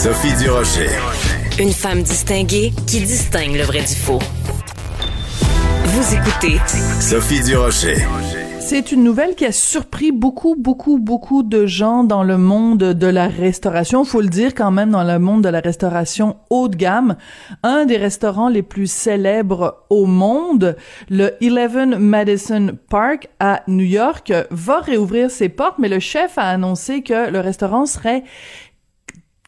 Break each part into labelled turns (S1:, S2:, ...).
S1: Sophie Durocher.
S2: Une femme distinguée qui distingue le vrai du faux. Vous écoutez
S1: Sophie Durocher.
S3: C'est une nouvelle qui a surpris beaucoup, beaucoup, beaucoup de gens dans le monde de la restauration. Faut le dire quand même dans le monde de la restauration haut de gamme. Un des restaurants les plus célèbres au monde, le Eleven Madison Park à New York, va réouvrir ses portes, mais le chef a annoncé que le restaurant serait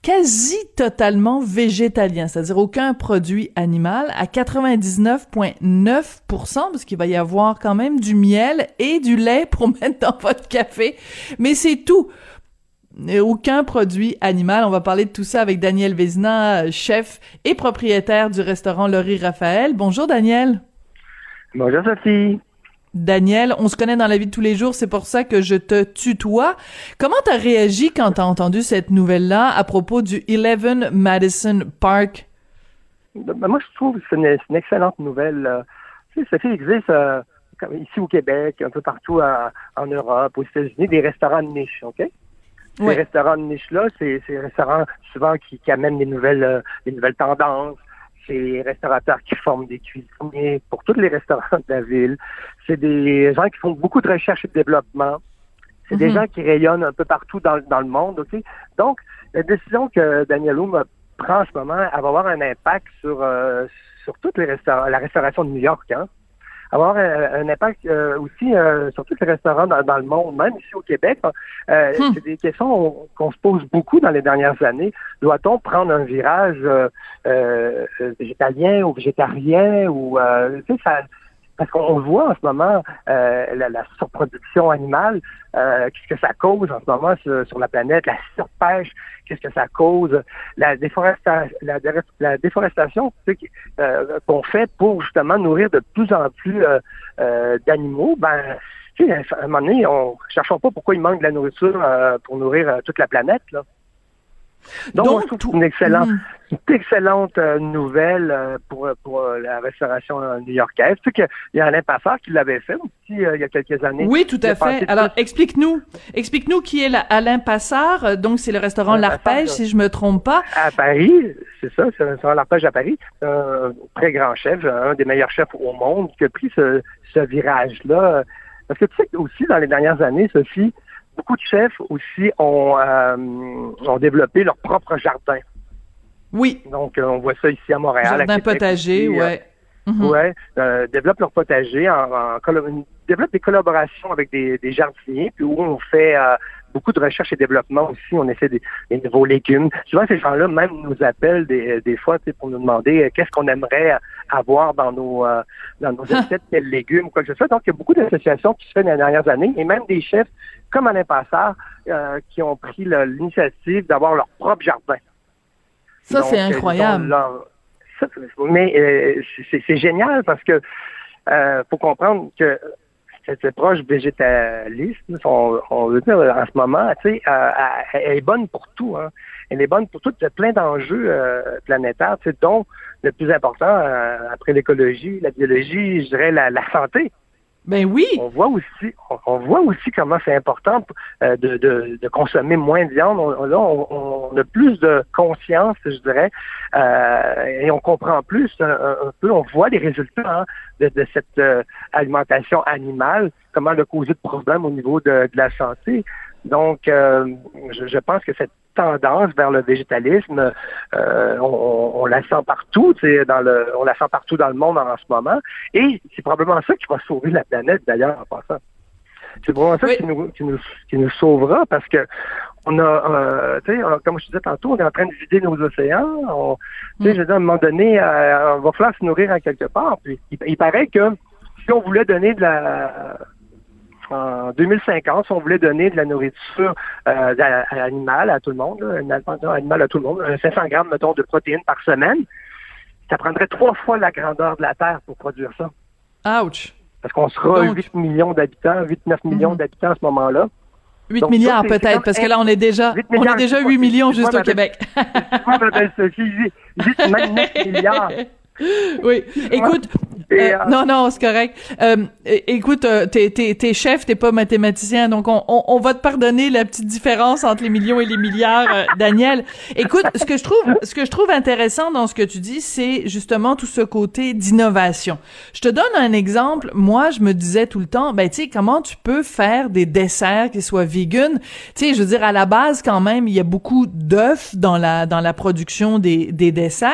S3: quasi totalement végétalien, c'est-à-dire aucun produit animal, à 99,9%, parce qu'il va y avoir quand même du miel et du lait pour mettre dans votre café, mais c'est tout. Aucun produit animal. On va parler de tout ça avec Daniel Vézina, chef et propriétaire du restaurant Laurie Raphaël. Bonjour Daniel.
S4: Bonjour Sophie.
S3: Daniel, on se connaît dans la vie de tous les jours, c'est pour ça que je te tutoie. Comment t'as réagi quand t'as entendu cette nouvelle-là à propos du 11 Madison Park?
S4: Ben, moi, je trouve que c'est une, excellente nouvelle. Tu sais, ça fait existe euh, ici au Québec, un peu partout en Europe, aux États-Unis, des restaurants de niche, OK? Ces restaurants de niche-là, c'est des restaurants souvent qui, amènent des nouvelles, euh, des nouvelles tendances, c'est restaurateurs qui forment des cuisiniers pour tous les restaurants de la ville. C'est des gens qui font beaucoup de recherche et de développement. C'est des mhm. gens qui rayonnent un peu partout dans, le monde. ok? Donc, la décision que Daniel Oum prend en ce moment, elle va avoir un impact sur, euh, sur toute les la restauration de New York. Hein avoir un, impact euh, aussi euh, sur tous les restaurants dans, le monde, même ici au Québec. Euh, hmm. C'est des questions qu'on se pose beaucoup dans les dernières années. Doit-on prendre un virage végétalien ou végétarien ou tu sais, ça parce qu'on voit en ce moment euh, la, surproduction animale, euh, qu'est-ce que ça cause en ce moment sur, la planète, la surpêche, qu'est-ce que ça cause, la, déforestation, la, déforestation euh, qu'on fait pour justement nourrir de plus en plus d'animaux, ben à un moment donné, on ne cherchons pas pourquoi il manque de la nourriture pour nourrir toute la planète. Là. Donc, je trouve une excellente, hmm. Une excellente euh, nouvelle euh, pour, pour euh, la restauration new-yorkaise. Tu sais qu'il y a Alain Passard qui l'avait fait aussi il y a quelques années.
S3: Oui, tout à fait. Alors, explique-nous, explique-nous qui est Alain Passard. Donc, c'est le restaurant L'Arpège, si je me trompe pas.
S4: À Paris, c'est ça, c'est le restaurant L'Arpège à Paris. Un très grand chef, un des meilleurs chefs au monde qui a pris ce, ce virage-là. Parce que tu sais aussi, dans les dernières années, Sophie, beaucoup de chefs aussi ont, euh, ont développé leur propre jardin.
S3: Oui.
S4: Donc, euh, on voit ça ici à Montréal.
S3: Jardin potager, oui. ouais.
S4: Mhm. Ouais, euh, développent leur potager, en, en, développent des collaborations avec des, des jardiniers, puis où on fait beaucoup de recherche et développement aussi. On essaie des, nouveaux légumes. Souvent, ces gens-là même nous appellent des, des fois pour nous demander euh, qu'est-ce qu'on aimerait avoir dans nos euh, dans nos assiettes, quels légumes quoi que ce soit. Donc, il y a beaucoup d'associations qui se font dans les dernières années et même des chefs comme Alain Passard euh, qui ont pris l'initiative d'avoir leur propre jardin.
S3: Ça, c'est incroyable.
S4: mais c'est génial parce que faut comprendre que cette approche végétaliste, on, on, veut dire en ce moment, tu sais, euh, elle est bonne pour tout. Hein. Elle est bonne pour tout. Il y a plein d'enjeux euh, planétaires, tu sais, dont le plus important, euh, après l'écologie, la biologie, je dirais la, la santé.
S3: Ben oui.
S4: On voit aussi, on, voit aussi comment c'est important euh, de, consommer moins de viande. On, là, on, a plus de conscience, je dirais, euh, et on comprend plus un, peu. On voit les résultats hein, de, cette euh, alimentation animale, comment elle a causé de problèmes au niveau de la santé. Donc, je, je pense que cette tendance vers le végétalisme, euh, on, la sent partout, dans le, on la sent partout dans le monde en, ce moment, et c'est probablement ça qui va sauver la planète d'ailleurs en passant. C'est probablement ça qui, nous, qui, nous, qui nous sauvera parce que on a, euh, tu sais, comme je disais tantôt, on est en train de vider nos océans. On, tu sais, mm. je veux dire, à un moment donné, euh, on va falloir se nourrir à quelque part. Puis, il paraît que si on voulait donner de la en 2050, si on voulait donner de la nourriture euh, animale à tout le monde, une alimentation animale à tout le monde, 500 grammes, mettons, de protéines par semaine, ça prendrait trois fois la grandeur de la Terre pour produire ça.
S3: Ouch!
S4: Parce qu'on sera 8 millions d'habitants, 8-9 millions mhm. d'habitants à ce moment-là.
S3: 8 milliards peut-être, parce que là, on est déjà, on est déjà 8 millions juste au Québec.
S4: Moi, m'appelle Sophie, 8, 9 milliards.
S3: Oui. Écoute, Euh, non, non, c'est correct. Euh, écoute, euh, t'es, t'es, t'es chef, t'es pas mathématicien, donc on, on, on, va te pardonner la petite différence entre les millions et les milliards, euh, Daniel. Écoute, ce que je trouve, ce que je trouve intéressant dans ce que tu dis, c'est justement tout ce côté d'innovation. Je te donne un exemple. Moi, je me disais tout le temps, ben tu sais, comment tu peux faire des desserts qui soient vegan? Tu sais, je veux dire, à la base, quand même, il y a beaucoup d'œufs dans la dans la production des des desserts.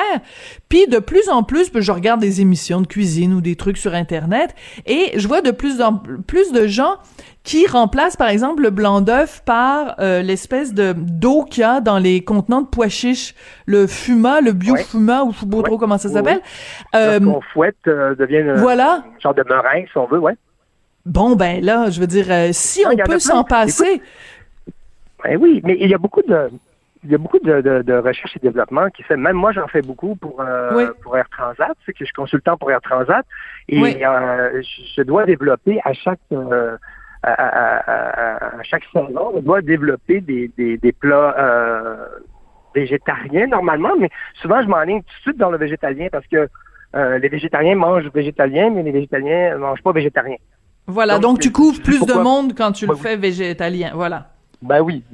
S3: Puis de plus en plus, je regarde des émissions de cuisine ou des trucs sur Internet et je vois de plus en plus de gens qui remplacent par exemple le blanc d'œuf par euh, l'espèce de d'eau qu'il y a dans les contenants de pois chiches, le fuma, le bio-fuma ou je sais pas trop comment ça s'appelle.
S4: Euh, qu'on fouette euh, devient voilà. un genre de meringue si on veut, ouais.
S3: Bon ben là, je veux dire euh, si on peut s'en passer.
S4: Ben oui, mais il y a beaucoup de il y a beaucoup de, de, recherche et développement qui fait. Même moi, j'en fais beaucoup pour euh, pour Air Transat. C'est que je suis consultant pour Air Transat et euh, je dois développer à chaque euh, à, chaque saison, on doit développer des, des, des plats végétariens normalement, mais souvent je m'enligne tout de suite dans le végétalien parce que les végétariens mangent végétalien, mais les végétaliens ne mangent pas végétarien.
S3: Voilà, donc, tu couvres plus de monde quand tu le fais végétalien. Voilà.
S4: Ben oui,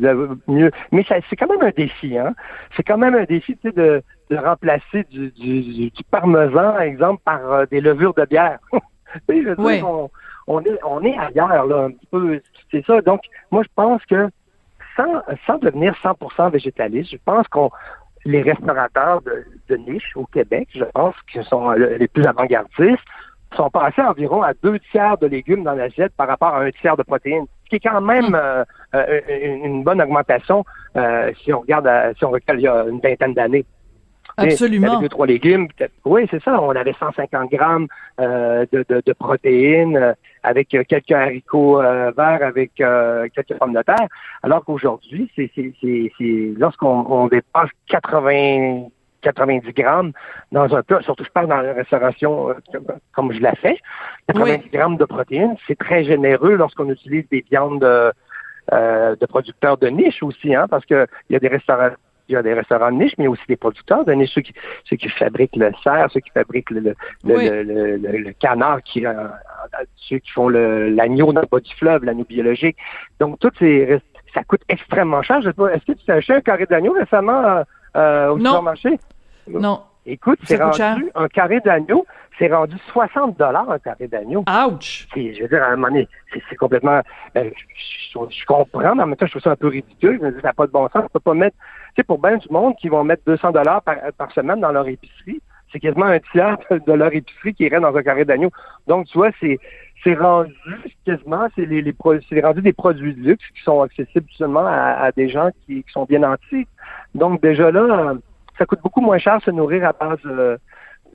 S4: mieux. Mais c'est quand même un défi, hein. C'est quand même un défi, tu sais, de, de remplacer du, du, du, parmesan, par exemple, par euh, des levures de bière. tu sais, je on, on, est, on est ailleurs, là, un petit peu. C'est ça. Donc, moi, je pense que sans, sans devenir 100% végétaliste, je pense qu'on les restaurateurs de, de niche au Québec, je pense, qui sont les plus avant-gardistes, sont passés environ à deux tiers de légumes dans l'assiette par rapport à un tiers de protéines, ce qui est quand même hmm. euh, euh, une bonne augmentation euh, si on regarde si on regarde il y a une vingtaine d'années.
S3: Absolument.
S4: deux, trois légumes. Oui, c'est ça. On avait 150 grammes de, de, de, protéines avec quelques haricots verts, avec quelques pommes de terre. Alors qu'aujourd'hui, c'est, c'est, lorsqu'on dépasse 80 90 grammes dans un plat, surtout je parle dans la restauration euh, comme je l'ai fait, 90 grammes de protéines, c'est très généreux lorsqu'on utilise des viandes de, euh, de producteurs de niche aussi, hein, parce que il y a des restaurants il y a des restaurants de niche, mais aussi des producteurs de niche, ceux qui, ceux qui fabriquent le cerf, ceux qui fabriquent le, le, le, le, canard, qui, euh, ceux qui font l'agneau dans le bas du fleuve, l'agneau biologique. Donc, toutes ces ça coûte extrêmement cher. Est-ce que tu as acheté un carré d'agneau récemment euh, au supermarché?
S3: Non.
S4: Écoute, c'est rendu un carré d'agneau, c'est rendu 60 dollars un carré d'agneau.
S3: Ouch!
S4: Je veux dire, à un moment donné, c'est complètement. Euh, je, comprends, mais en même temps, je trouve ça un peu ridicule. Je me dis, ça n'a pas de bon sens. On peut pas mettre. Tu sais, pour bien du monde qui vont mettre 200 dollars par, par, semaine dans leur épicerie, c'est quasiment un tiers de leur épicerie qui irait dans un carré d'agneau. Donc, tu vois, c'est c'est rendu quasiment, c'est les, les c'est rendu des produits de luxe qui sont accessibles seulement à, à des gens qui, qui, sont bien antiques. Donc, déjà là, ça coûte beaucoup moins cher se nourrir à base de,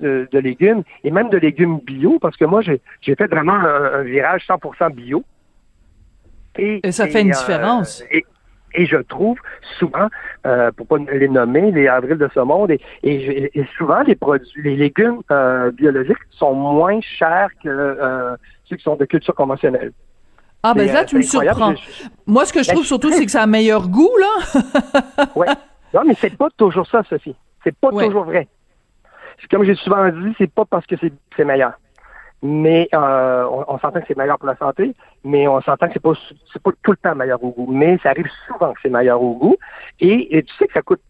S4: de, légumes et même de légumes bio parce que moi, j'ai fait vraiment un, virage 100% bio.
S3: Et, ça fait une euh, différence.
S4: Et, je trouve souvent, euh, pour pas les nommer, les avrils de ce monde, et, souvent les produits, les légumes euh, biologiques sont moins chers que ceux qui sont de culture conventionnelle.
S3: Ah ben là, tu me surprends. Moi, ce que je ben, trouve surtout, c'est que ça a un meilleur goût, là.
S4: ouais. Non, mais c'est pas toujours ça, Sophie. C'est pas toujours vrai. Comme j'ai souvent dit, c'est pas parce que c'est meilleur. Mais euh, on, s'entend que c'est meilleur pour la santé, mais on s'entend que c'est pas c'est pas tout le temps meilleur au goût. Mais ça arrive souvent que c'est meilleur au goût. Et, tu sais que ça coûte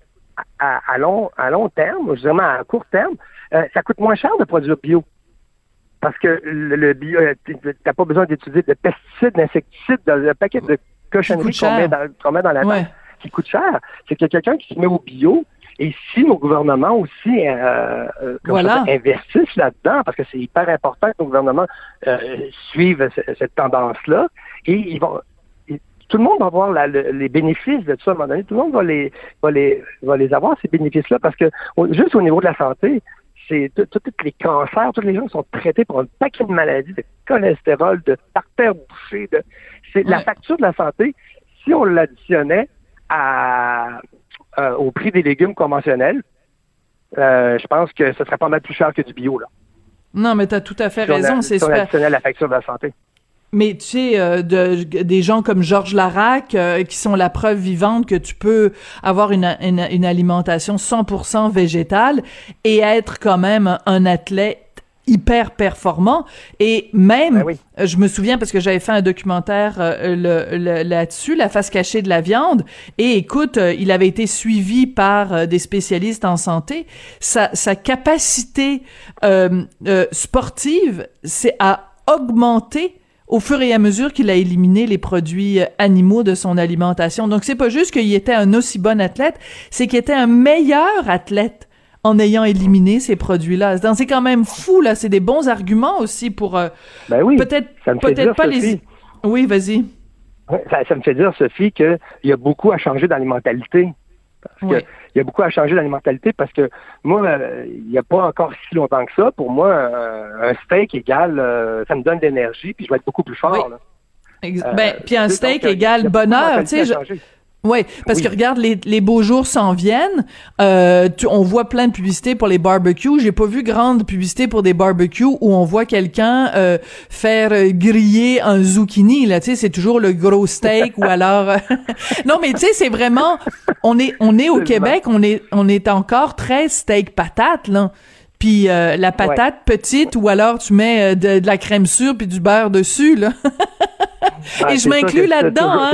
S4: à, long à long terme, vraiment à court terme, euh, ça coûte moins cher de produire bio. Parce que le, bio, euh, t'as pas besoin d'utiliser de pesticides, d'insecticides, de, paquet de cochonneries qu'on met, dans, met dans la ouais qui coûte cher. C'est qu'il y a quelqu'un qui se met au bio. Et si nos gouvernements aussi euh, euh investissent là-dedans, parce que c'est hyper important que nos gouvernements euh, suivent cette tendance-là, et ils vont tout le monde va voir les bénéfices de tout ça à un moment donné. Tout le monde va les, va les, va les avoir, ces bénéfices-là, parce que juste au niveau de la santé, c'est tous les cancers, tous les gens qui sont traités pour un paquet de maladies, de cholestérol, de artères bouchées, de, c'est la facture de la santé. Si on l'additionnait à, euh, au prix des légumes conventionnels, euh, je pense que ce serait pas mal plus cher que du bio. Là.
S3: Non, mais tu as tout à fait raison. C'est super.
S4: la facture de la santé.
S3: Mais tu sais, euh, de, des gens comme Georges Larac, qui sont la preuve vivante que tu peux avoir une, une, une alimentation 100% végétale et être quand même un athlète hyper performant et même
S4: Ben oui.
S3: je me souviens parce que j'avais fait un documentaire euh, le- le- là-dessus la face cachée de la viande et écoute euh, il avait été suivi par euh, des spécialistes en santé sa, sa capacité sportive c'est à augmenter au fur et à mesure qu'il a éliminé les produits animaux de son alimentation. Donc c'est pas juste qu'il était un aussi bon athlète, c'est qu'il était un meilleur athlète en ayant éliminé ces produits-là. C'est quand même fou là, c'est des bons arguments aussi pour euh,
S4: Ben oui.
S3: peut-être
S4: dire,
S3: pas les
S4: Sophie.
S3: Oui, vas-y.
S4: Ça, ça me fait dire, Sophie, qu'il y a beaucoup à changer dans les mentalités. Parce que
S3: Oui.
S4: il y a beaucoup à changer dans les mentalités parce que moi, euh, il n'y a pas encore si longtemps que ça, pour moi, euh, un steak égale, euh, ça me donne de l'énergie, puis je vais être beaucoup plus fort.
S3: Oui.
S4: là.
S3: Ex-
S4: Euh,
S3: ben, puis un steak égale bonheur, tu sais. Ouais, parce
S4: Oui.
S3: que regarde, les, les beaux jours s'en viennent. Euh, tu- on voit plein de publicités pour les barbecues. J'ai pas vu grande publicité pour des barbecues où on voit quelqu'un euh, faire euh, griller un zucchini. Là, tu sais, c'est toujours le gros steak ou alors. non, mais tu sais, c'est vraiment. On est, on est au. Québec. On est, on est encore très steak patate là. Puis euh, la patate petite ou alors tu mets de, de la crème sûre puis du beurre dessus là.
S4: Ah,
S3: Et je m'inclus là-dedans, hein.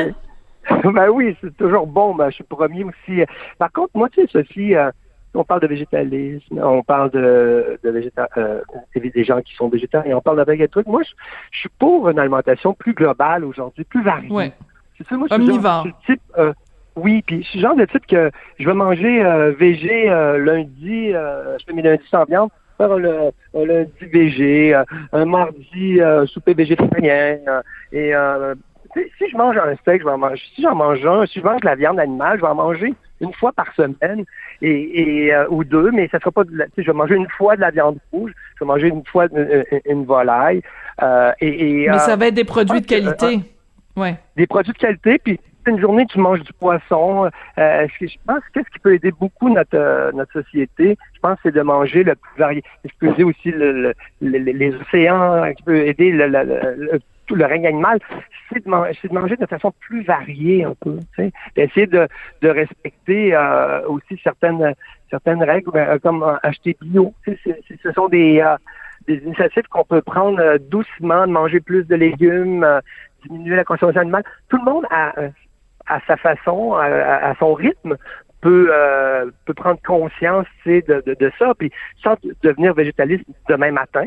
S4: ben oui, c'est toujours bon. Ben, je suis premier aussi. Par contre, moi, tu sais, Sophie, euh, on parle de végétalisme, on parle de, de végéta euh, des gens qui sont végétariens, on parle de baguette trucs. Moi, je, je suis pour une alimentation plus globale aujourd'hui, plus variée.
S3: Ouais.
S4: C'est ça, moi, je suis le genre- je suis type, euh, oui, puis je suis le genre de type que je vais manger euh, végé euh, lundi, euh, je fais mes lundis sans viande, faire un, le- un lundi végé, euh, un mardi euh, souper végétarien, euh, et euh, si je mange un steak, je vais en manger. Si j'en mange un, si je mange de la viande animale, je vais en manger une fois par semaine et, et euh, ou deux, mais ça sera pas. De la, tu sais, je vais manger une fois de la viande rouge, je vais manger une fois une, une- une volaille euh, et, et,
S3: Mais
S4: euh,
S3: ça va être des produits de qualité. Ouais.
S4: des produits de qualité, puis une journée tu manges du poisson. Euh, je pense qu'est-ce qui peut aider beaucoup notre euh, notre société, je pense c'est de manger le plus varié. Ce qui peut aider aussi le, le- le- les océans, qui peut aider le, le- le- le- tout le règne animal, c'est de, de manger de façon plus variée un peu, d'essayer de, de respecter euh, aussi certaines certaines règles, ben, comme euh, acheter bio. C'est- c'est- ce sont des euh, des initiatives qu'on peut prendre euh, doucement, de manger plus de légumes, euh, diminuer la consommation animale. Tout le monde a, euh, à sa façon, à, à- son rythme, peut euh, peut prendre conscience, de, de, de ça, puis sans devenir végétaliste demain matin.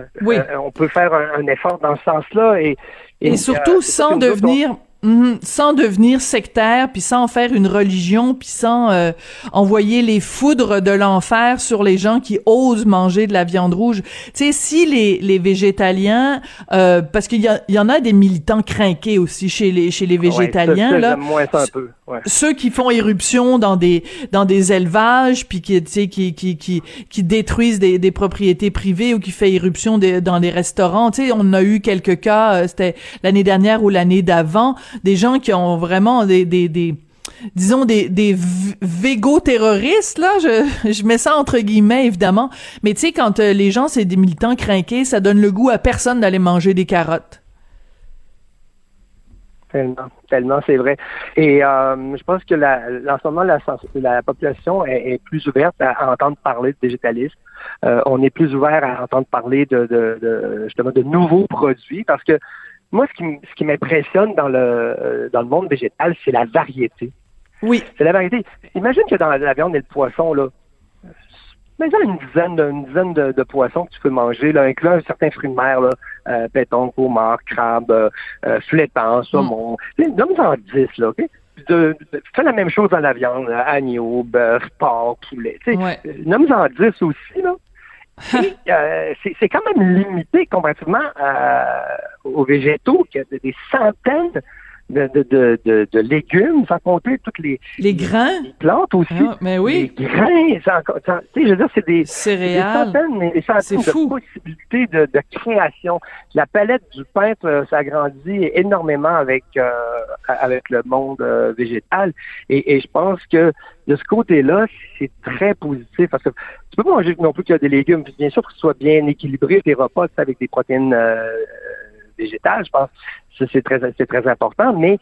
S4: Euh,
S3: Oui.
S4: euh, on peut faire un, un effort dans ce sens-là et
S3: Et, surtout
S4: euh,
S3: sans devenir Mhm. sans devenir sectaire, puis sans faire une religion, puis sans euh, envoyer les foudres de l'enfer sur les gens qui osent manger de la viande rouge. Tu sais, si les, les végétaliens, euh, parce qu'il y, en a des militants crinqués aussi chez les chez les
S4: on- ouais,
S3: végétaliens
S4: ça, ça,
S3: là
S4: moins ça un peu.
S3: Ceux qui font éruption dans des dans des élevages puis qui tu sais qui qui qui qui détruisent des, des propriétés privées ou qui fait éruption dans des restaurants. Tu sais on a eu quelques cas euh, c'était l'année dernière ou l'année d'avant des gens qui ont vraiment des des, des disons des des v- végo-terroristes là je je mets ça entre guillemets évidemment. Mais tu sais quand euh, les gens c'est des militants crinqués ça donne le goût à personne d'aller manger des carottes
S4: Tellement, tellement, c'est vrai. Et euh, je pense que la, en ce moment, la, population est, est plus ouverte à, à entendre parler de végétalisme. Euh, on est plus ouvert à entendre parler de, de, de justement de nouveaux produits parce que moi, ce qui, ce qui m'impressionne dans le euh, dans le monde végétal, c'est la variété.
S3: oui
S4: C'est la variété. Imagine que dans la viande et le poisson, là, imagine une dizaine de, une dizaine de, de poissons que tu peux manger, là, incluant certains fruits de mer, là, euh, péton, homard, crabe, euh, euh, flétan, saumon. Mm. Donne-en 10, là, OK? Puis De, de- fais la même chose dans la viande, là, agneau, bœuf, porc, poulet.
S3: Ouais.
S4: euh, Nomme-en 10 aussi, là. Euh, c'est c'est quand même limité comparativement euh, aux végétaux, qui a des centaines de, de, de, de, de légumes, sans compter toutes les,
S3: les grains?
S4: les plantes aussi.
S3: Ah, mais oui
S4: Les grains, c'est encore- ça- tu sais, je veux dire, c'est des, des
S3: céréales
S4: centaines et des centaines de
S3: fou.
S4: possibilités de, de création. La palette du peintre euh, s'agrandit énormément avec euh, avec le monde euh, végétal. Et, et je pense que de ce côté-là, c'est très positif parce que tu peux pas manger non plus qu'il y a des légumes. Puis Bien sûr, que ce soit bien équilibré tes repas avec des protéines euh, végétales. Je pense que c'est très c'est très important. Mais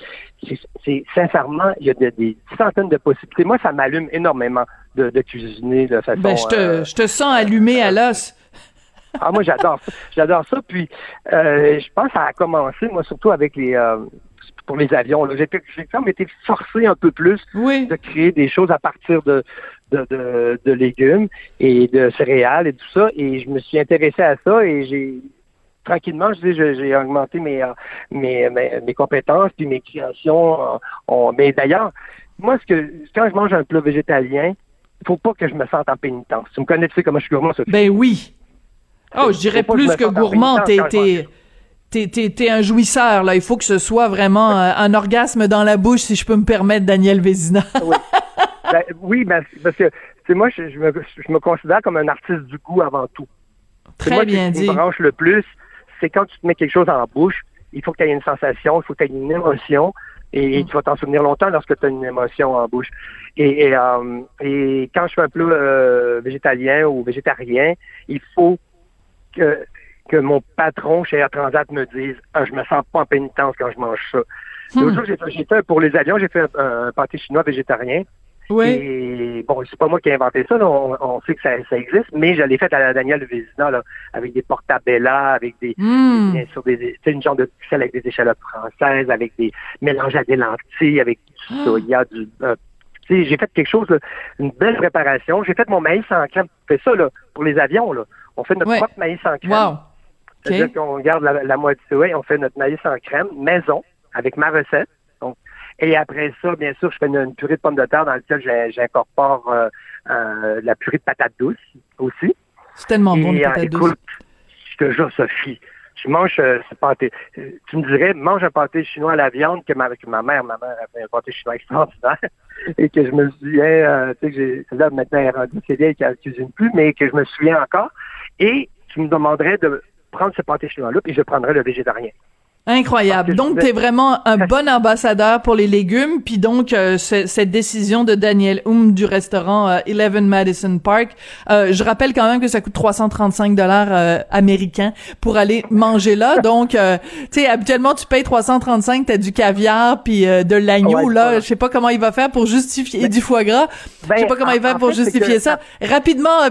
S4: c'est sincèrement, il y a de- des centaines de possibilités. Moi, ça m'allume énormément de, de cuisiner de façon.
S3: Ben, je te,
S4: euh,
S3: je te sens allumé à l'os.
S4: ah, moi, j'adore ça. J'adore ça. Puis, euh, je pense que ça a commencé, moi, surtout avec les... Euh, pour les avions. J'ai quand même été forcé un peu plus de créer des choses à partir de, de, de, de, légumes et de céréales et tout ça. Et je me suis intéressé à ça et j'ai tranquillement, je dis, j'ai augmenté mes, mes, mes, compétences puis mes créations. mais d'ailleurs, moi, ce que quand je mange un plat végétalien, il faut pas que je me sente en pénitence. Tu me connais, tu sais comment je suis gourmand, Sophie.
S3: Ben oui. Oh, je dirais plus que, gourmand, t'es t'es un jouisseur là. Il faut que ce soit vraiment euh, un orgasme dans la bouche, si je peux me permettre, Daniel Vézina.
S4: oui. Ben, oui, ben, parce que moi, je, me, je, me, considère comme un artiste du goût avant tout.
S3: Très moi, bien
S4: dit. Qui me branche le plus, c'est quand tu te mets quelque chose en bouche, il faut que tu aies une sensation, il faut que tu aies une émotion, et, mm. tu vas t'en souvenir longtemps lorsque tu as une émotion en bouche. Et, et, euh, et quand je fais un plat euh, végétalien ou végétarien, il faut que que mon patron chez Air Transat me dise ah, je me sens pas en pénitence quand je mange ça. Hmm. L'autre jour, j'ai fait, pour les avions, j'ai fait un, pâté chinois végétarien. Oui. Et bon, c'est pas moi qui ai inventé ça, on, sait que ça, existe, mais je l'ai fait à la Daniel Vézina, là, avec des portabella, avec des, sûr, des, une genre de sel avec des échalotes françaises, avec des mélanges à des lentilles, avec du ah. soya, du, euh, j'ai fait quelque chose, une belle préparation. J'ai fait mon maïs en crème. On fait ça, là, pour les avions, là. On fait notre propre maïs en crème. Wow. C'est-à-dire qu'on garde la, moitié, ouais, on fait notre maïs en crème, maison, avec ma recette. Et après ça, bien sûr, je fais une, purée de pommes de terre dans laquelle j'incorpore euh, euh, la purée de patates douces aussi.
S3: C'est tellement bon, de patates douces.
S4: Je te jure, Sophie, je mange euh, ce pâté. Tu me dirais, mange un pâté chinois à la viande que ma, ma mère, ma mère a fait un pâté chinois extraordinaire. et que je me souviens, tu sais, que là, maintenant, elle est rendue, c'est vieille qu'elle ne cuisine plus, mais que je me souviens encore. Et tu me demanderais de prendre ce pâté chinois-là, puis je prendrai le végétarien.
S3: Incroyable. Donc, tu es vraiment un bon ambassadeur pour les légumes. Puis donc, euh, cette décision de Daniel Hume du restaurant euh, Eleven Madison Park, euh, je rappelle quand même que ça coûte 335 dollars américains pour aller manger là. Donc, tu sais, habituellement, tu payes 335, t'as du caviar puis de l'agneau. là, je sais pas comment il va faire pour justifier et du foie gras. je sais pas comment il va faire pour justifier ça. Rapidement,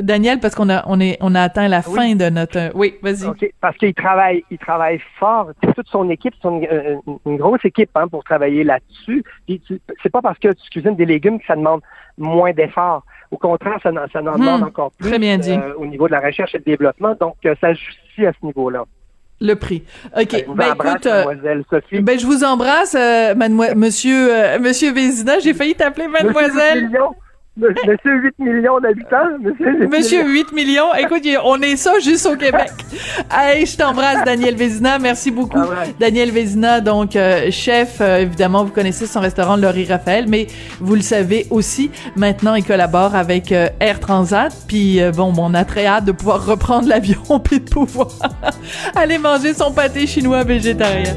S3: Daniel, parce qu'on a on est on a atteint la fin de notre. oui, vas-y.
S4: Ok, parce qu'il travaille, il travaille fort toute son équipe, c'est une, grosse équipe hein, pour travailler là-dessus. C'est pas parce que tu cuisines des légumes que ça demande moins d'efforts. Au contraire, ça, ça en demande hmm. encore plus euh, au niveau de la recherche et du développement. Donc, euh, ça justifie à ce niveau-là.
S3: Le prix. OK. Ben, écoute, euh, mademoiselle Sophie. Ben, je vous embrasse, monsieur, monsieur Vézina. J'ai failli t'appeler mademoiselle.
S4: Monsieur 8 millions d'habitants.
S3: Monsieur, 8 millions. Écoute, on est ça juste au Québec. Allez, je t'embrasse, Daniel Vézina. Merci beaucoup. Daniel Vézina, donc euh, chef, euh, évidemment, vous connaissez son restaurant Laurie Raphaël, mais vous le savez aussi, maintenant, il collabore avec euh, Air Transat. Puis, bon, on a très hâte de pouvoir reprendre l'avion puis de pouvoir aller manger son pâté chinois végétarien.